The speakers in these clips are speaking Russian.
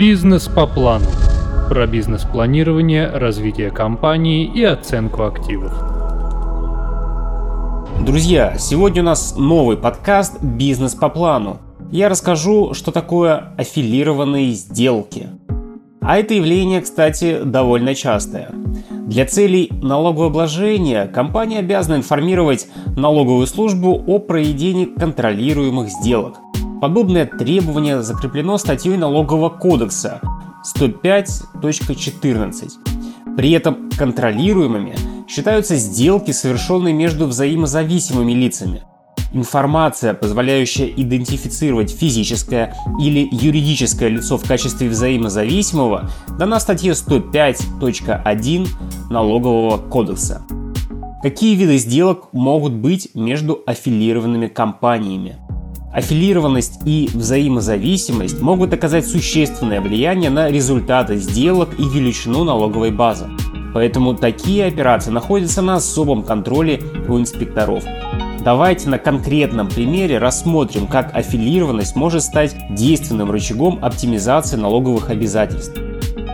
Бизнес по плану. Про бизнес-планирование, развитие компании и оценку активов. Друзья, сегодня у нас новый подкаст «Бизнес по плану». Я расскажу, что такое аффилированные сделки. А это явление, кстати, довольно частое. Для целей налогового обложения компания обязана информировать налоговую службу о проведении контролируемых сделок. Подобное требование закреплено статьей налогового кодекса 105.14. При этом контролируемыми считаются сделки, совершенные между взаимозависимыми лицами, Информация, позволяющая идентифицировать физическое или юридическое лицо в качестве взаимозависимого, дана в статье 105.1 Налогового кодекса. Какие виды сделок могут быть между аффилированными компаниями? Аффилированность и взаимозависимость могут оказать существенное влияние на результаты сделок и величину налоговой базы. Поэтому такие операции находятся на особом контроле у инспекторов. Давайте на конкретном примере рассмотрим, как аффилированность может стать действенным рычагом оптимизации налоговых обязательств.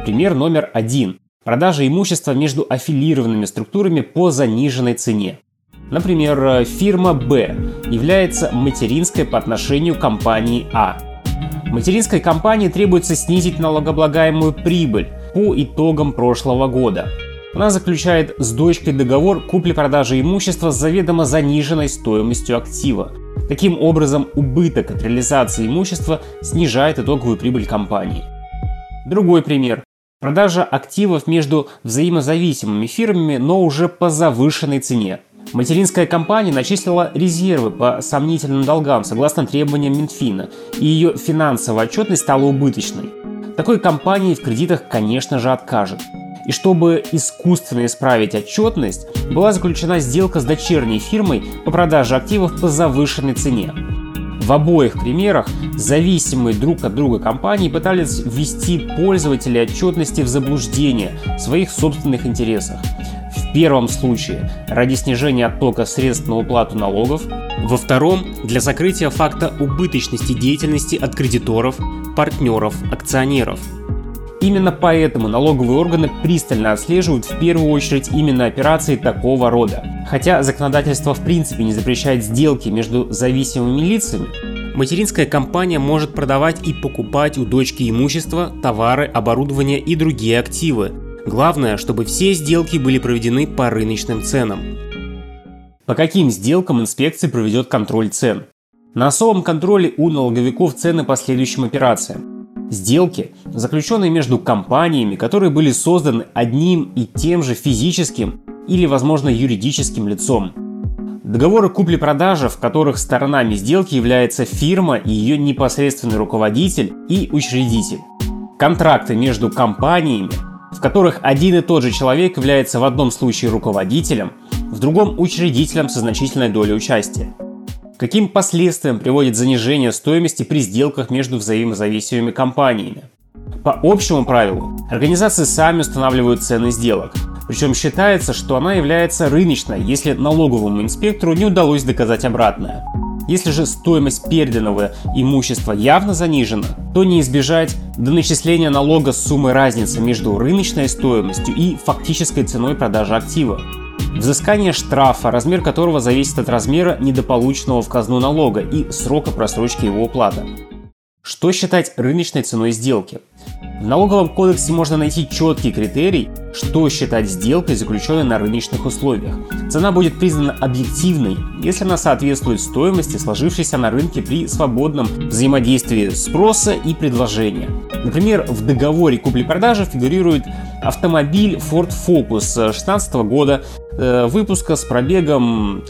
Пример номер один. Продажа имущества между аффилированными структурами по заниженной цене. Например, фирма Б является материнской по отношению к компании А. Материнской компании требуется снизить налогооблагаемую прибыль по итогам прошлого года – она заключает с дочкой договор купли-продажи имущества с заведомо заниженной стоимостью актива. Таким образом, убыток от реализации имущества снижает итоговую прибыль компании. Другой пример. Продажа активов между взаимозависимыми фирмами, но уже по завышенной цене. Материнская компания начислила резервы по сомнительным долгам согласно требованиям Минфина, и ее финансовая отчетность стала убыточной. Такой компании в кредитах, конечно же, откажет. И чтобы искусственно исправить отчетность, была заключена сделка с дочерней фирмой по продаже активов по завышенной цене. В обоих примерах зависимые друг от друга компании пытались ввести пользователей отчетности в заблуждение в своих собственных интересах. В первом случае ради снижения оттока средств на уплату налогов, во втором для закрытия факта убыточности деятельности от кредиторов, партнеров, акционеров – Именно поэтому налоговые органы пристально отслеживают в первую очередь именно операции такого рода. Хотя законодательство в принципе не запрещает сделки между зависимыми лицами, материнская компания может продавать и покупать у дочки имущество, товары, оборудование и другие активы. Главное, чтобы все сделки были проведены по рыночным ценам. По каким сделкам инспекция проведет контроль цен? На особом контроле у налоговиков цены по следующим операциям. Сделки, заключенные между компаниями, которые были созданы одним и тем же физическим или, возможно, юридическим лицом. Договоры купли-продажи, в которых сторонами сделки является фирма и ее непосредственный руководитель и учредитель. Контракты между компаниями, в которых один и тот же человек является в одном случае руководителем, в другом учредителем со значительной долей участия. Каким последствиям приводит занижение стоимости при сделках между взаимозависимыми компаниями? По общему правилу, организации сами устанавливают цены сделок. Причем считается, что она является рыночной, если налоговому инспектору не удалось доказать обратное. Если же стоимость переданного имущества явно занижена, то не избежать до начисления налога с суммы разницы между рыночной стоимостью и фактической ценой продажи актива. Взыскание штрафа, размер которого зависит от размера недополученного в казну налога и срока просрочки его уплаты. Что считать рыночной ценой сделки? В налоговом кодексе можно найти четкий критерий, что считать сделкой, заключенной на рыночных условиях. Цена будет признана объективной, если она соответствует стоимости, сложившейся на рынке при свободном взаимодействии спроса и предложения. Например, в договоре купли-продажи фигурирует автомобиль Ford Focus 2016 года э, выпуска с пробегом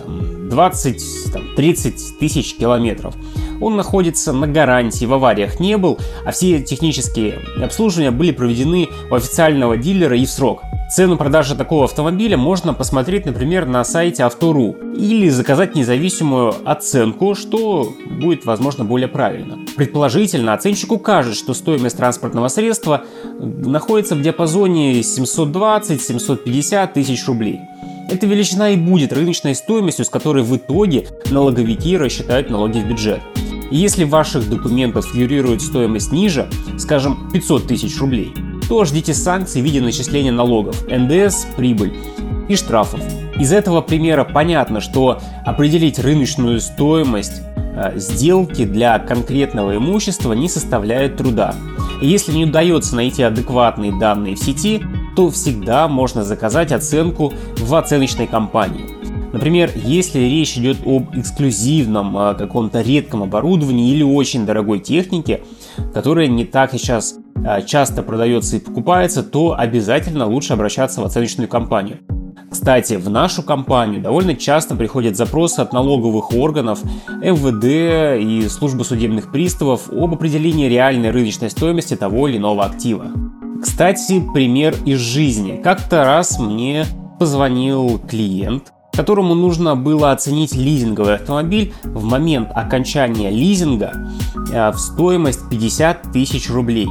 20-30 тысяч километров. Он находится на гарантии, в авариях не был, а все технические обслуживания были проведены у официального дилера и в срок. Цену продажи такого автомобиля можно посмотреть, например, на сайте Автору или заказать независимую оценку, что будет, возможно, более правильно. Предположительно, оценщику кажет, что стоимость транспортного средства находится в диапазоне 720-750 тысяч рублей. Эта величина и будет рыночной стоимостью, с которой в итоге налоговики рассчитают налоги в бюджет. И если ваших документах фигурирует стоимость ниже, скажем, 500 тысяч рублей, то ждите санкций в виде начисления налогов, НДС, прибыль и штрафов. Из этого примера понятно, что определить рыночную стоимость э, сделки для конкретного имущества не составляет труда. Если не удается найти адекватные данные в сети, то всегда можно заказать оценку в оценочной компании. Например, если речь идет об эксклюзивном э, каком-то редком оборудовании или очень дорогой технике, которая не так сейчас э, часто продается и покупается, то обязательно лучше обращаться в оценочную компанию. Кстати, в нашу компанию довольно часто приходят запросы от налоговых органов, МВД и службы судебных приставов об определении реальной рыночной стоимости того или иного актива. Кстати, пример из жизни. Как-то раз мне позвонил клиент, которому нужно было оценить лизинговый автомобиль в момент окончания лизинга э, в стоимость 50 тысяч рублей.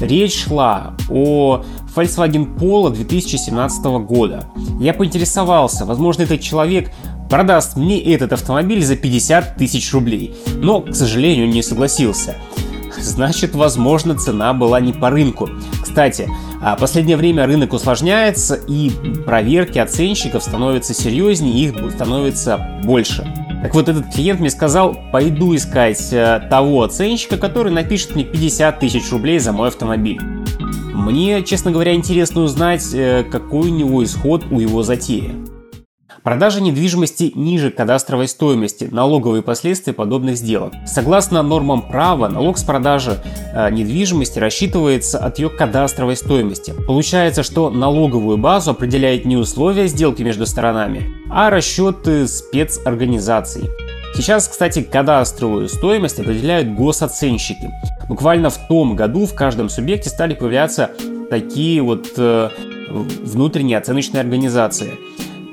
Речь шла о Volkswagen Polo 2017 года. Я поинтересовался, возможно, этот человек продаст мне этот автомобиль за 50 тысяч рублей, но, к сожалению, не согласился. Значит, возможно, цена была не по рынку. Кстати, а последнее время рынок усложняется, и проверки оценщиков становятся серьезнее, их становится больше. Так вот, этот клиент мне сказал, пойду искать э, того оценщика, который напишет мне 50 тысяч рублей за мой автомобиль. Мне, честно говоря, интересно узнать, э, какой у него исход у его затеи. Продажа недвижимости ниже кадастровой стоимости, налоговые последствия подобных сделок. Согласно нормам права, налог с продажи э, недвижимости рассчитывается от ее кадастровой стоимости. Получается, что налоговую базу определяет не условия сделки между сторонами, а расчеты спецорганизаций. Сейчас, кстати, кадастровую стоимость определяют госоценщики. Буквально в том году в каждом субъекте стали появляться такие вот э, внутренние оценочные организации –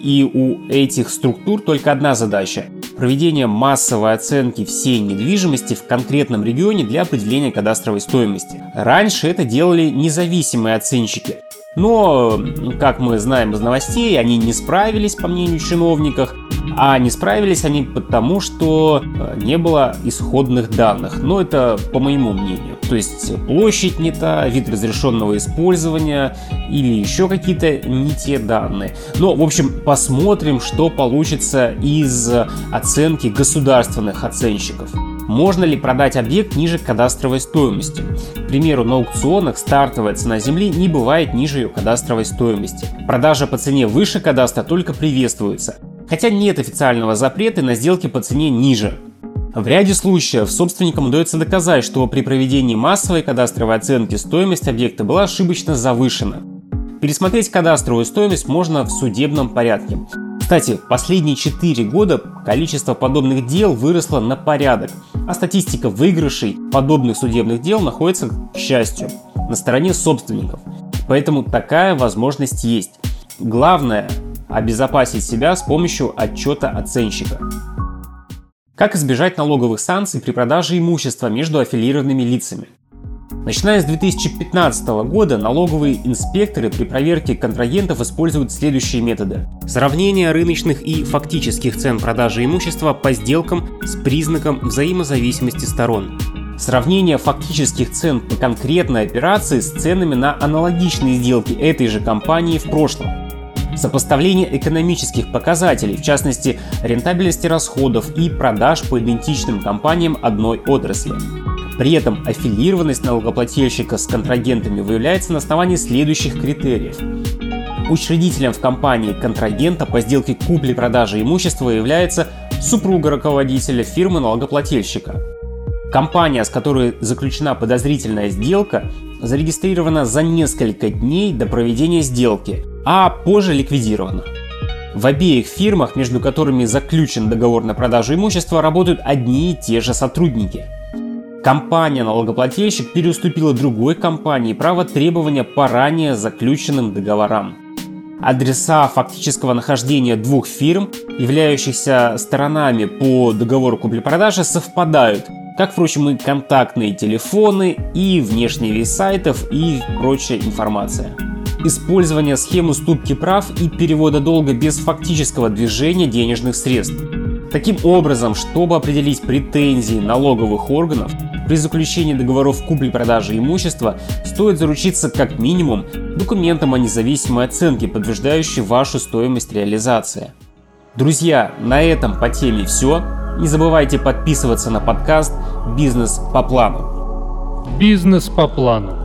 и у этих структур только одна задача – проведение массовой оценки всей недвижимости в конкретном регионе для определения кадастровой стоимости. Раньше это делали независимые оценщики, но, как мы знаем из новостей, они не справились, по мнению чиновников, а не справились они потому, что э, не было исходных данных. Но это по моему мнению. То есть площадь не та, вид разрешенного использования или еще какие-то не те данные. Но, в общем, посмотрим, что получится из оценки государственных оценщиков. Можно ли продать объект ниже кадастровой стоимости? К примеру, на аукционах стартовая цена земли не бывает ниже ее кадастровой стоимости. Продажа по цене выше кадастра только приветствуется хотя нет официального запрета на сделки по цене ниже. В ряде случаев собственникам удается доказать, что при проведении массовой кадастровой оценки стоимость объекта была ошибочно завышена. Пересмотреть кадастровую стоимость можно в судебном порядке. Кстати, последние 4 года количество подобных дел выросло на порядок, а статистика выигрышей подобных судебных дел находится, к счастью, на стороне собственников. Поэтому такая возможность есть. Главное обезопасить себя с помощью отчета оценщика. Как избежать налоговых санкций при продаже имущества между аффилированными лицами? Начиная с 2015 года налоговые инспекторы при проверке контрагентов используют следующие методы. Сравнение рыночных и фактических цен продажи имущества по сделкам с признаком взаимозависимости сторон. Сравнение фактических цен по конкретной операции с ценами на аналогичные сделки этой же компании в прошлом сопоставление экономических показателей, в частности рентабельности расходов и продаж по идентичным компаниям одной отрасли. При этом аффилированность налогоплательщика с контрагентами выявляется на основании следующих критериев. Учредителем в компании контрагента по сделке купли-продажи имущества является супруга руководителя фирмы налогоплательщика. Компания, с которой заключена подозрительная сделка, зарегистрирована за несколько дней до проведения сделки а позже ликвидирована. В обеих фирмах, между которыми заключен договор на продажу имущества, работают одни и те же сотрудники. Компания-налогоплательщик переуступила другой компании право требования по ранее заключенным договорам. Адреса фактического нахождения двух фирм, являющихся сторонами по договору купли-продажи, совпадают, как, впрочем, и контактные телефоны, и внешний вид сайтов, и прочая информация использование схем уступки прав и перевода долга без фактического движения денежных средств. Таким образом, чтобы определить претензии налоговых органов, при заключении договоров купли-продажи имущества стоит заручиться как минимум документом о независимой оценке, подтверждающей вашу стоимость реализации. Друзья, на этом по теме все. Не забывайте подписываться на подкаст «Бизнес по плану». Бизнес по плану